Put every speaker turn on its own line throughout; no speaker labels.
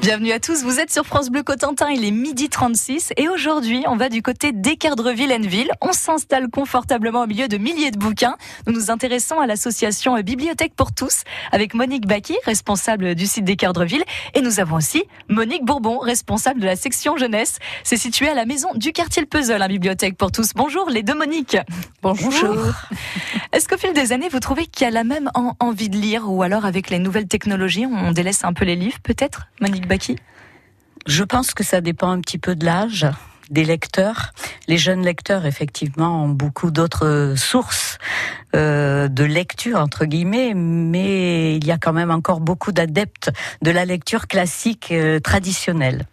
Bienvenue à tous, vous êtes sur France Bleu Cotentin, il est midi 36 et aujourd'hui on va du côté d'Équerdreville-Enville. On s'installe confortablement au milieu de milliers de bouquins. Nous nous intéressons à l'association Bibliothèque pour tous avec Monique Baki, responsable du site d'Équerdreville et nous avons aussi Monique Bourbon, responsable de la section jeunesse. C'est situé à la maison du quartier Le Puzzle, la Bibliothèque pour tous. Bonjour les deux Monique.
Bonjour.
Est-ce qu'au fil des années vous trouvez qu'il y a la même envie de lire ou alors avec les nouvelles technologies on délaisse un peu les livres peut-être Monique
je pense que ça dépend un petit peu de l'âge des lecteurs. Les jeunes lecteurs, effectivement, ont beaucoup d'autres sources euh, de lecture, entre guillemets, mais il y a quand même encore beaucoup d'adeptes de la lecture classique euh, traditionnelle.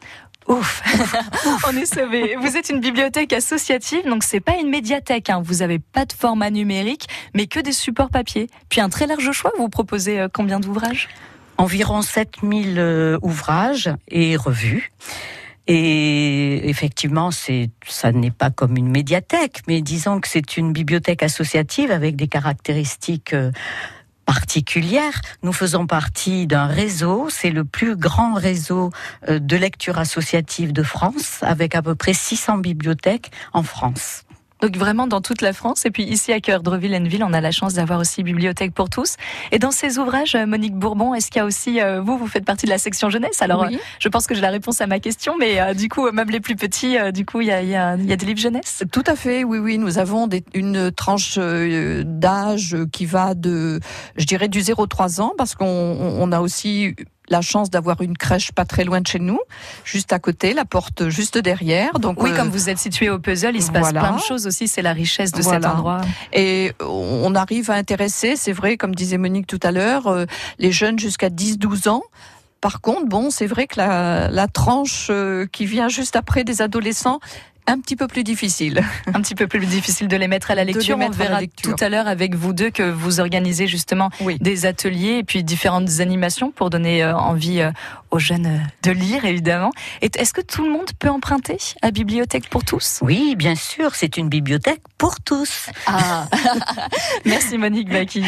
Ouf, on est sauvé. Vous êtes une bibliothèque associative, donc c'est pas une médiathèque. Hein. Vous avez pas de format numérique, mais que des supports papier. Puis un très large choix. Vous proposez euh, combien d'ouvrages?
Environ 7000 euh, ouvrages et revues. Et effectivement, c'est, ça n'est pas comme une médiathèque, mais disons que c'est une bibliothèque associative avec des caractéristiques euh, particulières. Nous faisons partie d'un réseau, c'est le plus grand réseau euh, de lecture associative de France, avec à peu près 600 bibliothèques en France.
Donc vraiment dans toute la France. Et puis ici à cœur Dreville-Enville, on a la chance d'avoir aussi Bibliothèque pour tous. Et dans ces ouvrages, euh, Monique Bourbon, est-ce qu'il y a aussi, euh, vous, vous faites partie de la section jeunesse? Alors euh, je pense que j'ai la réponse à ma question, mais du coup, même les plus petits, du coup, il y a, y, a, y a, des livres jeunesse?
Tout à fait, oui, oui. Nous avons des, une tranche d'âge qui va de, je dirais, du 0-3 ans, parce qu'on on a aussi la chance d'avoir une crèche pas très loin de chez nous, juste à côté, la porte juste derrière.
Donc oui, comme vous êtes situé au puzzle, il se passe plein de choses aussi. C'est la richesse de cet endroit.
Et on arrive à intéresser, c'est vrai, comme disait Monique tout à l'heure, euh, les jeunes jusqu'à 10-12 ans. Par contre, bon, c'est vrai que la, la tranche euh, qui vient juste après des adolescents un petit peu plus difficile.
Un petit peu plus difficile de les mettre à la lecture. On verra tout à l'heure avec vous deux que vous organisez justement des ateliers et puis différentes animations pour donner euh, envie euh, aux jeunes euh, de lire, évidemment. Est-ce que tout le monde peut emprunter à Bibliothèque pour tous?
Oui, bien sûr, c'est une bibliothèque pour tous.
Ah. Merci Monique Baki.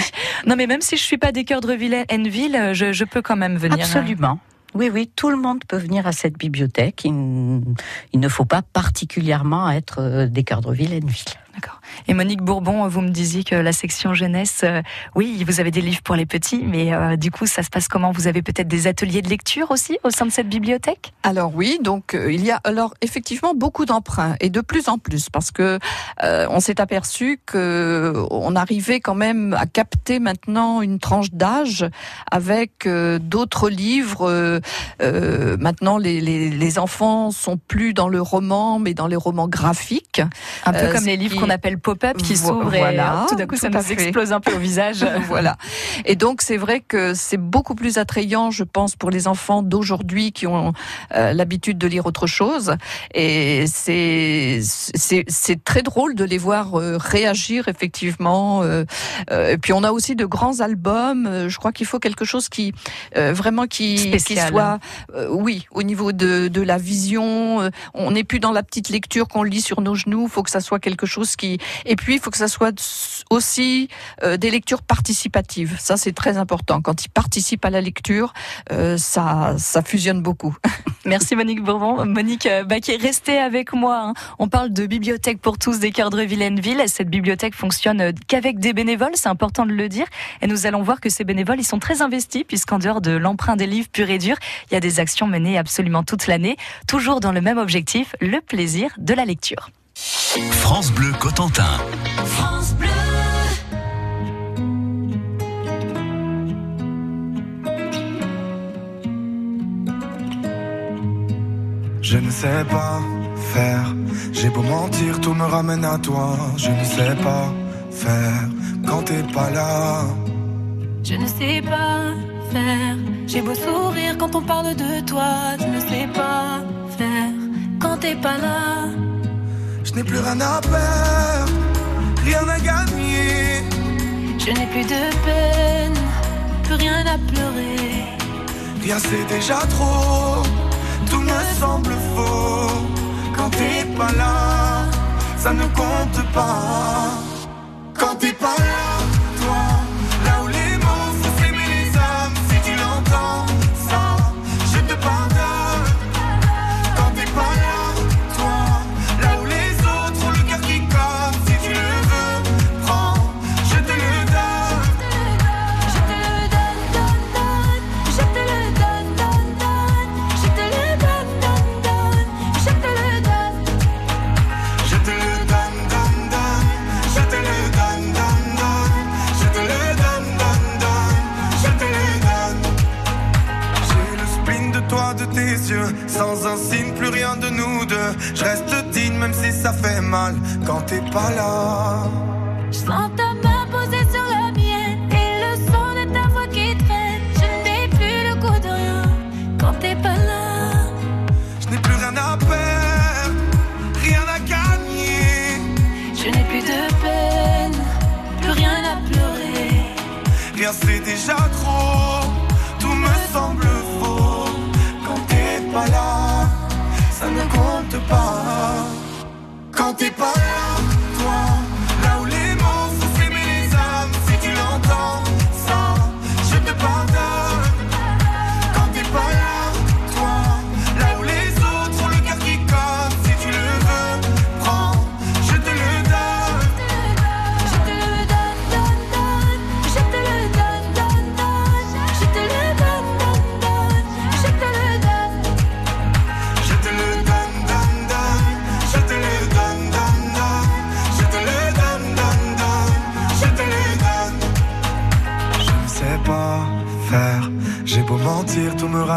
Non, mais même si je suis pas des cœurs de Ville, je, je peux quand même venir.
Absolument. Oui, oui, tout le monde peut venir à cette bibliothèque. Il, ne faut pas particulièrement être euh, des Cardreville ville.
D'accord. Et Monique Bourbon, vous me disiez que la section jeunesse, euh, oui, vous avez des livres pour les petits, mais euh, du coup, ça se passe comment? Vous avez peut-être des ateliers de lecture aussi au sein de cette bibliothèque?
Alors oui, donc euh, il y a alors effectivement beaucoup d'emprunts et de plus en plus parce que on s'est aperçu que on arrivait quand même à capter maintenant une tranche d'âge avec d'autres livres. maintenant, les, les, les, enfants sont plus dans le roman, mais dans les romans graphiques.
Un peu comme les livres qu'on appelle pop-up qui s'ouvre et euh, tout d'un coup ça nous explose un peu au visage.
voilà. Et donc c'est vrai que c'est beaucoup plus attrayant, je pense, pour les enfants d'aujourd'hui qui ont euh, l'habitude de lire autre chose. Et c'est c'est très drôle de les voir euh, réagir effectivement. et puis on a aussi de grands albums. Je crois qu'il faut quelque chose qui vraiment qui, qui soit oui au niveau de, de la vision. on n'est plus dans la petite lecture qu'on lit sur nos genoux. Il faut que ça soit quelque chose Et puis, il faut que ça soit aussi euh, des lectures participatives. Ça, c'est très important. Quand ils participent à la lecture, euh, ça, ça fusionne beaucoup.
Merci Monique Bourbon. Monique euh, Baquet, restez avec moi. Hein. On parle de bibliothèque pour tous des cœurs de Villeneville. Cette bibliothèque fonctionne qu'avec des bénévoles, c'est important de le dire. Et nous allons voir que ces bénévoles, ils sont très investis puisqu'en dehors de l'emprunt des livres pur et dur, il y a des actions menées absolument toute l'année, toujours dans le même objectif, le plaisir de la lecture.
France Bleu Cotentin. France Bleu.
Je ne sais pas faire. J'ai beau mentir, tout me ramène à toi. Je ne sais pas faire quand t'es pas là.
Je ne sais pas faire. J'ai beau sourire quand on parle de toi. Je ne sais pas faire quand t'es pas là.
Je n'ai plus rien à perdre, rien à gagner.
Je n'ai plus de peine, plus rien à pleurer.
Rien c'est déjà trop, tout me semble faux. Quand t'es pas là, ça ne compte pas. Quand t'es pas là, trop, tout me semble faux. Quand t'es pas là, ça ne compte pas. Quand t'es pas là,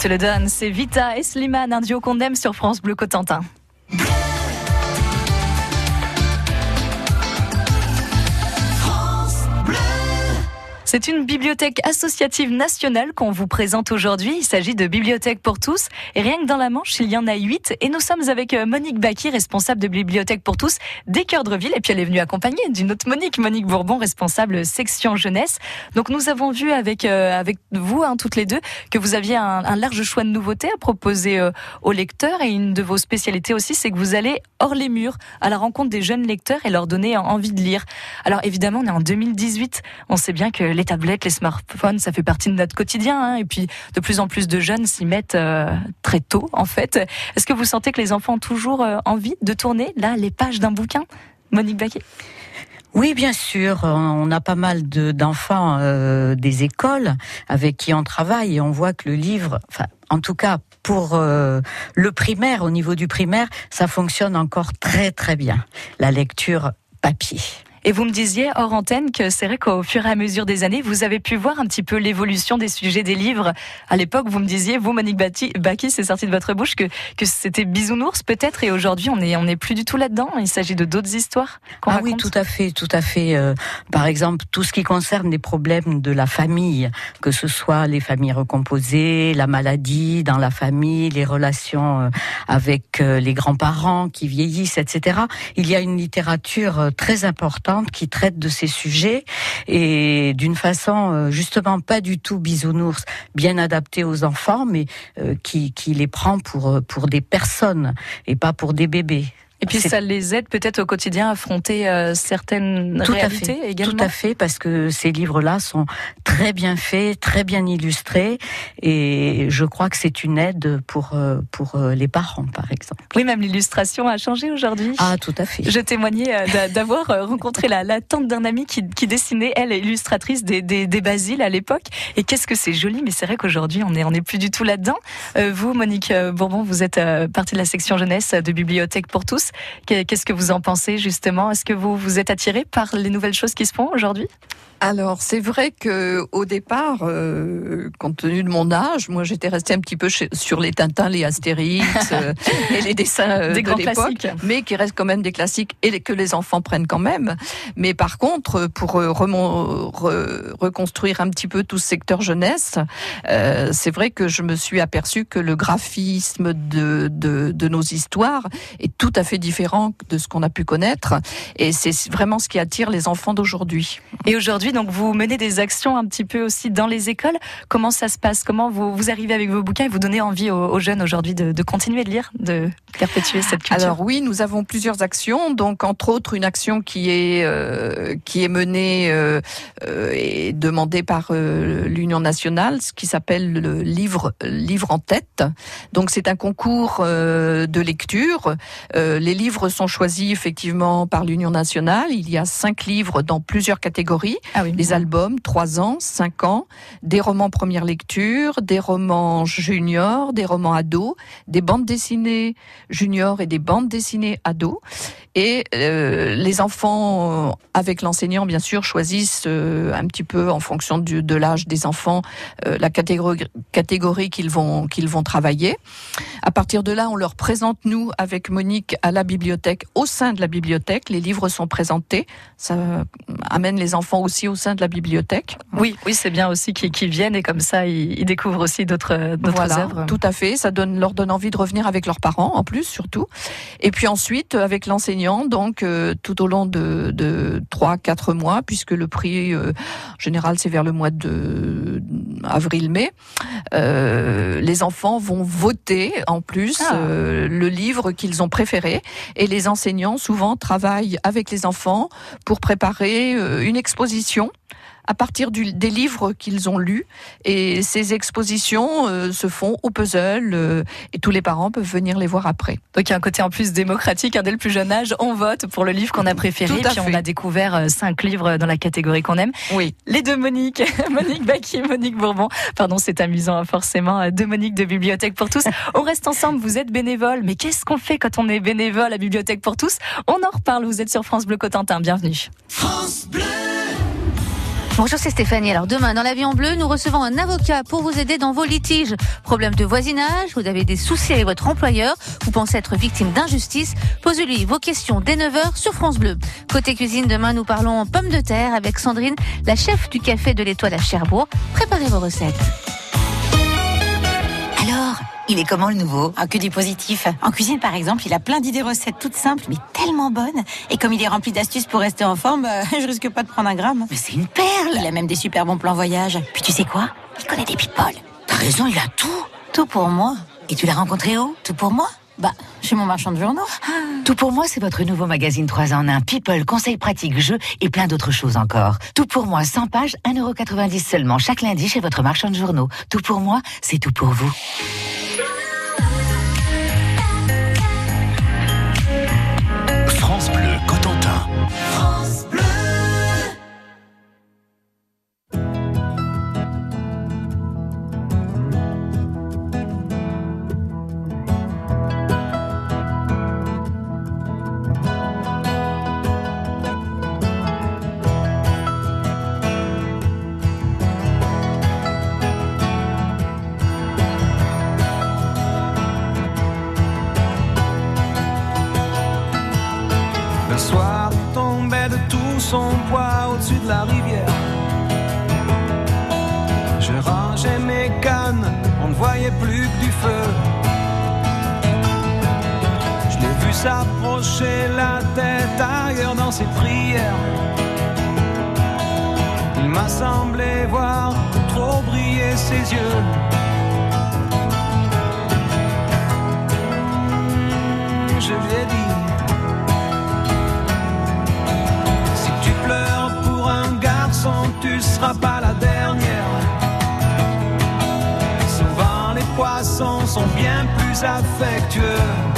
Te le donne,
c'est Vita et Slimane, un duo qu'on aime sur France Bleu Cotentin. C'est une bibliothèque associative nationale qu'on vous présente aujourd'hui. Il s'agit de Bibliothèque pour tous. Et rien que dans la Manche, il y en a huit. Et nous sommes avec euh, Monique Baki, responsable de Bibliothèque pour tous des Cœurs de Ville. Et puis elle est venue accompagnée d'une autre Monique, Monique Bourbon, responsable section jeunesse. Donc nous avons vu avec euh, avec vous, hein, toutes les deux, que vous aviez un, large choix de nouveautés à proposer euh, aux lecteurs. Et une de vos spécialités aussi, c'est que vous allez hors les murs, à la rencontre des jeunes lecteurs et leur donner envie de lire. Alors évidemment, on est en 2018. On sait bien que les tablettes, les smartphones, ça fait partie de notre quotidien. hein. et puis, de plus en plus de jeunes s'y mettent euh, très tôt, en fait. Est-ce que vous sentez que les enfants ont toujours euh, envie de tourner, là, les pages d'un bouquin? Monique Baquet?
Oui, bien sûr. On a pas mal de- d'enfants euh, des écoles avec qui on travaille et on voit que le livre, enfin, en tout cas pour le primaire, au niveau du primaire, ça fonctionne encore très très bien. La lecture papier.
Et vous me disiez hors antenne que c'est vrai qu'au fur et à mesure des années, vous avez pu voir un petit peu l'évolution des sujets des livres. À l'époque, vous me disiez, vous, Monique Bati- Baki, c'est sorti de votre bouche que, que c'était bisounours peut-être, et aujourd'hui, on est, on est plus du tout là-dedans. Il s'agit de d'autres histoires qu'on
Ah oui,
raconte.
tout à fait, tout à fait. Euh, par exemple, tout ce qui concerne les problèmes de la famille, que ce soit les familles recomposées, la maladie dans la famille, les relations euh, avec euh, les grands-parents qui vieillissent, etc. Il y a une littérature très importante qui traite de ces sujets et d'une façon euh, justement pas du tout bisounours, bien adaptée aux enfants, mais euh, qui, les prend euh, pour des personnes et pas pour des bébés.
Et puis ça les aide peut-être au quotidien à affronter euh, certaines
Tout à
réalités
fait,
également.
Tout à fait, parce que ces livres-là sont très bien faits, très bien illustrés, et je crois que c'est une aide pour euh, pour euh, les parents, par exemple.
Oui, même l'illustration a changé aujourd'hui.
Ah, tout à fait.
Je témoignais d'a- d'avoir rencontré la, la tante d'un ami qui, qui dessinait, elle, illustratrice des, des, des Basiles à l'époque. Et qu'est-ce que c'est joli, mais c'est vrai qu'aujourd'hui, on n'est on est plus du tout là-dedans. Vous, Monique Bourbon, vous êtes partie de la section jeunesse de Bibliothèque pour tous. Qu'est- Qu'est-ce que vous en pensez, justement? Est-ce que vous vous êtes attiré par les nouvelles choses qui se font aujourd'hui?
Alors c'est vrai que au départ, euh, compte tenu de mon âge, moi j'étais restée un petit peu sur les Tintins, les Astérix euh, et les dessins euh,
des
de l'époque,
classiques.
mais qui restent quand même des classiques et que les enfants prennent quand même. Mais par contre, pour euh, remon- re- reconstruire un petit peu tout ce secteur jeunesse, euh, c'est vrai que je me suis aperçue que le graphisme de, de, de nos histoires est tout à fait différent de ce qu'on a pu connaître, et c'est vraiment ce qui attire les enfants d'aujourd'hui.
Et aujourd'hui, donc, vous menez des actions un petit peu aussi dans les écoles. Comment ça se passe? Comment vous, vous arrivez avec vos bouquins et vous donnez envie aux, jeunes aujourd'hui de, continuer de lire, de perpétuer cette culture?
Alors oui, nous avons plusieurs actions. Donc entre autres une action qui est euh, qui est menée euh, euh, et demandée par l'Union nationale, ce qui s'appelle le livre livre en tête. Donc c'est un concours de lecture. Les livres sont choisis effectivement par l'Union nationale. Il y a cinq livres dans plusieurs catégories
oui.
des albums 3 ans, 5 ans, des romans première lecture, des romans juniors, des romans ados, des bandes dessinées juniors et des bandes dessinées ados. Et euh, les enfants, euh, avec l'enseignant, bien sûr, choisissent euh, un petit peu en fonction du, de l'âge des enfants euh, la catégorie, catégorie qu'ils vont, qu'ils vont travailler. À partir de là, on leur présente, nous, avec Monique, à la bibliothèque, au sein de la bibliothèque. Les livres sont présentés. Ça amène les enfants aussi au sein de la bibliothèque.
Oui, oui, c'est bien aussi qu'ils qu'ils viennent et comme ça, ils, ils découvrent aussi d'autres
Voilà,
œuvres.
tout à fait. Ça donne, leur donne envie de revenir avec leurs parents, en plus, surtout. Et puis ensuite, avec l'enseignant, donc euh, tout au long de, de 3-4 mois, puisque le prix euh, en général, c'est vers le mois de avril-mai, euh, les enfants vont voter en plus
Ah.
euh, le livre qu'ils ont préféré. Et les enseignants, souvent, travaillent avec les enfants pour préparer euh, une exposition à partir du- des livres qu'ils ont lus. Et ces expositions euh, se font au puzzle euh, et tous les parents peuvent venir les voir après.
Donc il y a un côté en plus démocratique, hein, dès le plus jeune âge, on vote pour le livre qu'on a préféré,
Tout à
puis on a découvert euh, cinq livres dans la catégorie qu'on aime.
Oui.
Les deux Monique, Monique Baki et Monique Bourbon. Pardon, c'est amusant hein, forcément, deux Monique de Bibliothèque pour tous. On reste ensemble, vous êtes bénévole, mais qu'est-ce qu'on fait quand on est bénévole à Bibliothèque pour tous? On en reparle, vous êtes sur France Bleu Cotentin, bienvenue.
Bonjour, c'est Stéphanie. Alors demain, dans l'avion bleu, nous recevons un avocat pour vous aider dans vos litiges. Problème de voisinage, vous avez des soucis avec votre employeur, vous pensez être victime d'injustice, posez-lui vos questions dès 9h sur France Bleu. Côté cuisine, demain, nous parlons pommes de terre avec Sandrine, la chef du café de l'Étoile à Cherbourg. Préparez vos recettes.
Alors, il est comment le nouveau? Ah, Que du positif. En cuisine, par exemple, il a plein d'idées recettes toutes simples, mais tellement bonnes. Et comme il est rempli d'astuces pour rester en forme, bah, je risque pas de prendre un gramme. Mais c'est une perle Il a même des super bons plans voyage. Puis tu sais quoi? Il connaît des people. T'as raison, il a tout. Tout pour moi. Et tu l'as rencontré où? Tout pour moi? Bah, chez mon marchand de journaux.
Tout pour moi, c'est votre nouveau magazine 3 en 1. People, conseils pratiques, jeux et plein d'autres choses encore. Tout pour moi, 100 pages, 1,90€ seulement chaque lundi chez votre marchand de journaux. Tout pour moi, c'est tout pour vous.
S'approcher la tête ailleurs dans ses prières. Il m'a semblé voir trop briller ses yeux. Je lui ai dit. Si tu pleures pour un garçon, tu seras pas la dernière. Souvent les poissons sont bien plus affectueux.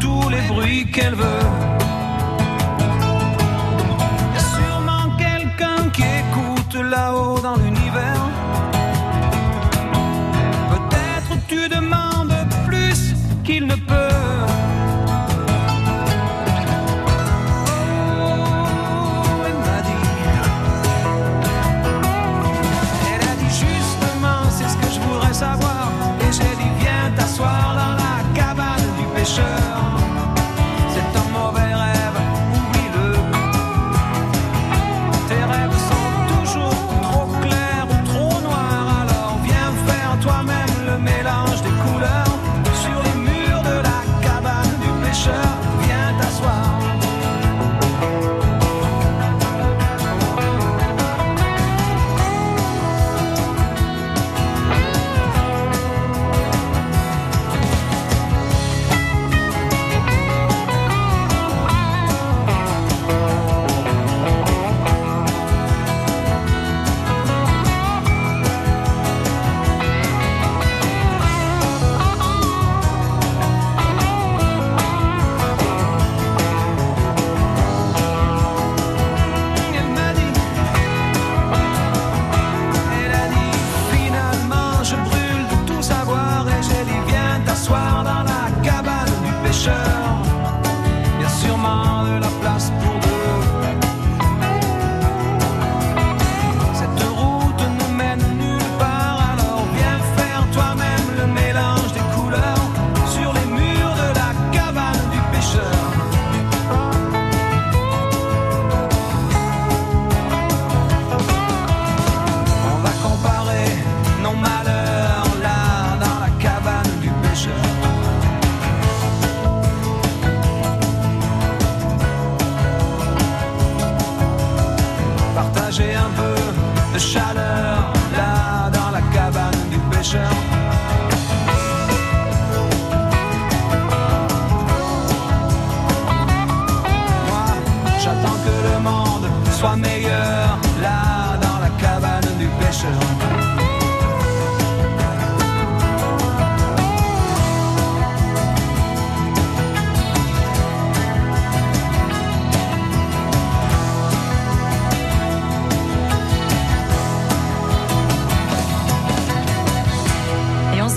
Tous les bruits qu'elle veut.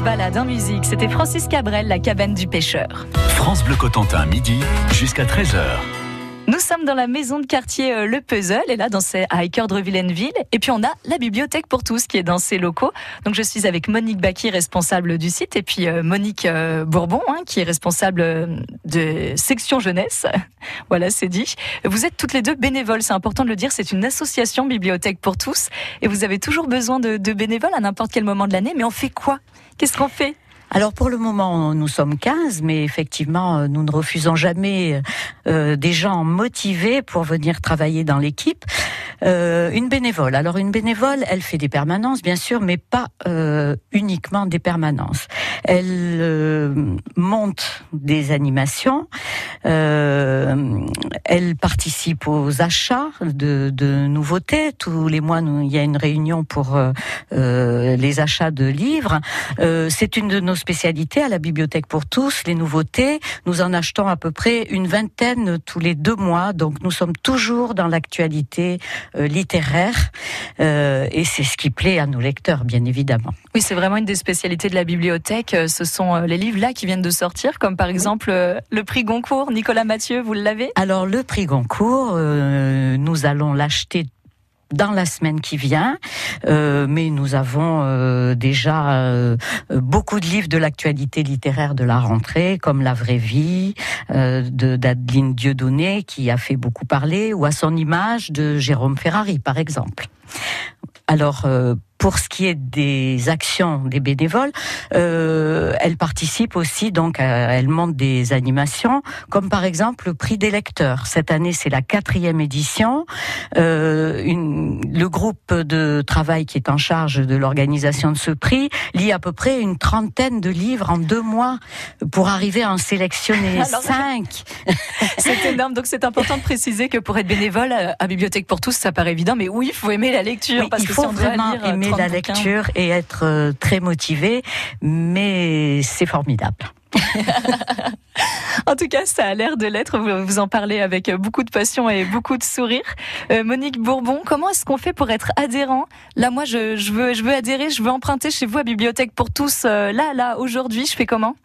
Balade en musique. C'était Francis Cabrel, la cabane du pêcheur.
France Bleu Cotentin, midi jusqu'à 13h.
Nous sommes dans la maison de quartier euh, Le Puzzle, et là, dans ces, à Villeneuve. Et puis, on a la bibliothèque pour tous qui est dans ces locaux. Donc, je suis avec Monique Baki, responsable du site, et puis euh, Monique euh, Bourbon, hein, qui est responsable de section jeunesse. voilà, c'est dit. Vous êtes toutes les deux bénévoles, c'est important de le dire. C'est une association bibliothèque pour tous. Et vous avez toujours besoin de bénévoles à n'importe quel moment de l'année. Mais on fait quoi? Qu'est-ce qu'on fait?
Alors pour le moment, nous sommes 15, mais effectivement, euh, nous ne refusons jamais euh, des gens motivés pour venir travailler dans l'équipe. Euh, une bénévole. Alors une bénévole, elle fait des permanences, bien sûr, mais pas uniquement des permanences. Elle monte des animations. elle participe aux achats de, nouveautés. Tous les mois, il y a une réunion pour les achats de livres. C'est une de nos spécialités à la Bibliothèque pour tous, les nouveautés. Nous en achetons à peu près une vingtaine tous les deux mois, donc nous sommes toujours dans l'actualité euh, littéraire euh, et c'est ce qui plaît à nos lecteurs, bien évidemment.
Oui, c'est vraiment une des spécialités de la bibliothèque. Euh, Ce sont les livres là qui viennent de sortir, comme par exemple le prix Goncourt. Nicolas Mathieu, vous l'avez?
Alors le prix Goncourt, euh, nous allons l'acheter dans la semaine qui vient, euh, mais nous avons euh, déjà euh, beaucoup de livres de l'actualité littéraire de la rentrée, comme La vraie vie de d'Adeline Dieudonné, qui a fait beaucoup parler, ou à son image de Jérôme Ferrari, par exemple. Alors, pour ce qui est des actions des bénévoles, euh, elles participent aussi, donc, à- elles montent des animations, comme par exemple le prix des lecteurs. Cette année, c'est la quatrième édition. Euh, une- le groupe de travail qui est en charge de l'organisation de ce prix lit à peu près une trentaine de livres en deux mois pour arriver à en sélectionner
Alors-
cinq.
C'est énorme. Donc c'est important de préciser que pour être bénévole euh, à Bibliothèque pour tous, ça paraît évident, mais oui, il faut aimer la lecture.
Oui,
parce
il
que
faut
si on doit
vraiment
lire, euh,
aimer
30
la
bouquins-
lecture et être euh, très motivé, mais c'est formidable.
En tout cas, ça a l'air de l'être. Vous, vous en parlez avec beaucoup de passion et beaucoup de sourire. Euh, Monique Bourbon, comment est-ce qu'on fait pour être adhérent? Là, moi, je, je, veux, je veux adhérer, je veux emprunter chez vous à Bibliothèque pour tous. euh, là, là, aujourd'hui, je fais comment?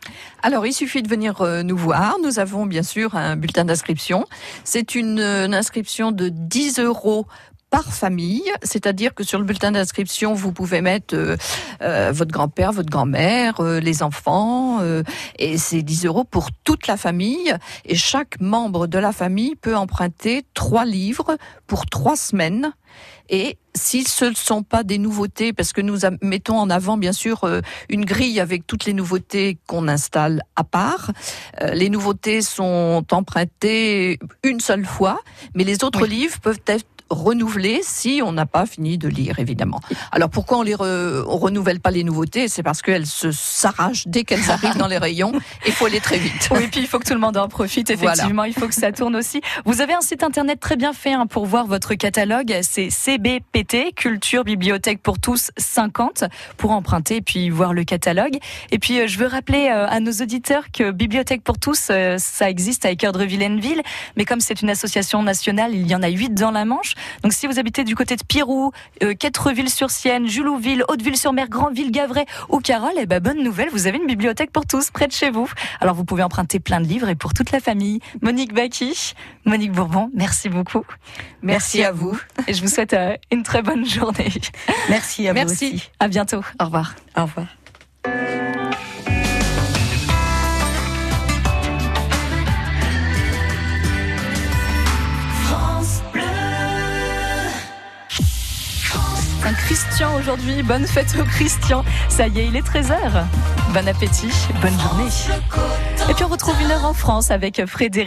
Alors, il suffit de venir euh, nous voir. Nous avons bien sûr un bulletin d'inscription. C'est une, une inscription de 10 euros par famille, c'est-à-dire que sur le bulletin d'inscription, vous pouvez mettre euh, euh, votre grand-père, votre grand-mère, euh, les enfants, euh, et c'est 10 euros pour toute la famille. Et chaque membre de la famille peut emprunter trois livres pour trois semaines. Et si ce ne sont pas des nouveautés, parce que nous mettons en avant bien sûr euh, une grille avec toutes les nouveautés qu'on installe à part, euh, les nouveautés sont empruntées une seule fois, mais les autres livres peuvent être renouvelés si on n'a pas fini de lire évidemment. Alors pourquoi on re- on renouvelle pas les nouveautés? C'est parce qu'elles se s'arrachent dès qu'elles arrivent dans les rayons. Il faut aller très vite.
Oui, puis il faut que tout le monde en profite. Effectivement, il faut que ça tourne aussi. Vous avez un site internet très bien fait hein, pour voir votre catalogue. C'est CBPT, Culture Bibliothèque pour tous 50, pour emprunter et puis voir le catalogue. Et puis, euh, je veux rappeler euh, à nos auditeurs que Bibliothèque pour tous, euh, ça existe à Équerre de Villeneville, mais comme c'est une association nationale, il y en a huit dans la Manche. Donc, si vous habitez du côté de Pirou, euh, Quattreville-sur-Sienne, Julouville, Hauteville-sur-Mer, Grandville, Gavray ou Carole, eh ben, bonne nouvelle, vous avez une bibliothèque pour tous près de chez vous. Alors, vous pouvez emprunter plein de livres et pour toute la famille. Monique Baki, Monique Bourbon, merci beaucoup.
Merci à vous.
Et je vous souhaite euh, une très bonne journée.
Merci à
Merci.
vous aussi.
À bientôt. Au revoir.
Au revoir.
Christian aujourd'hui. Bonne fête au Christian. Ça y est, il est 13h. Bon appétit, bonne journée. Et puis on retrouve une heure en France avec Frédéric.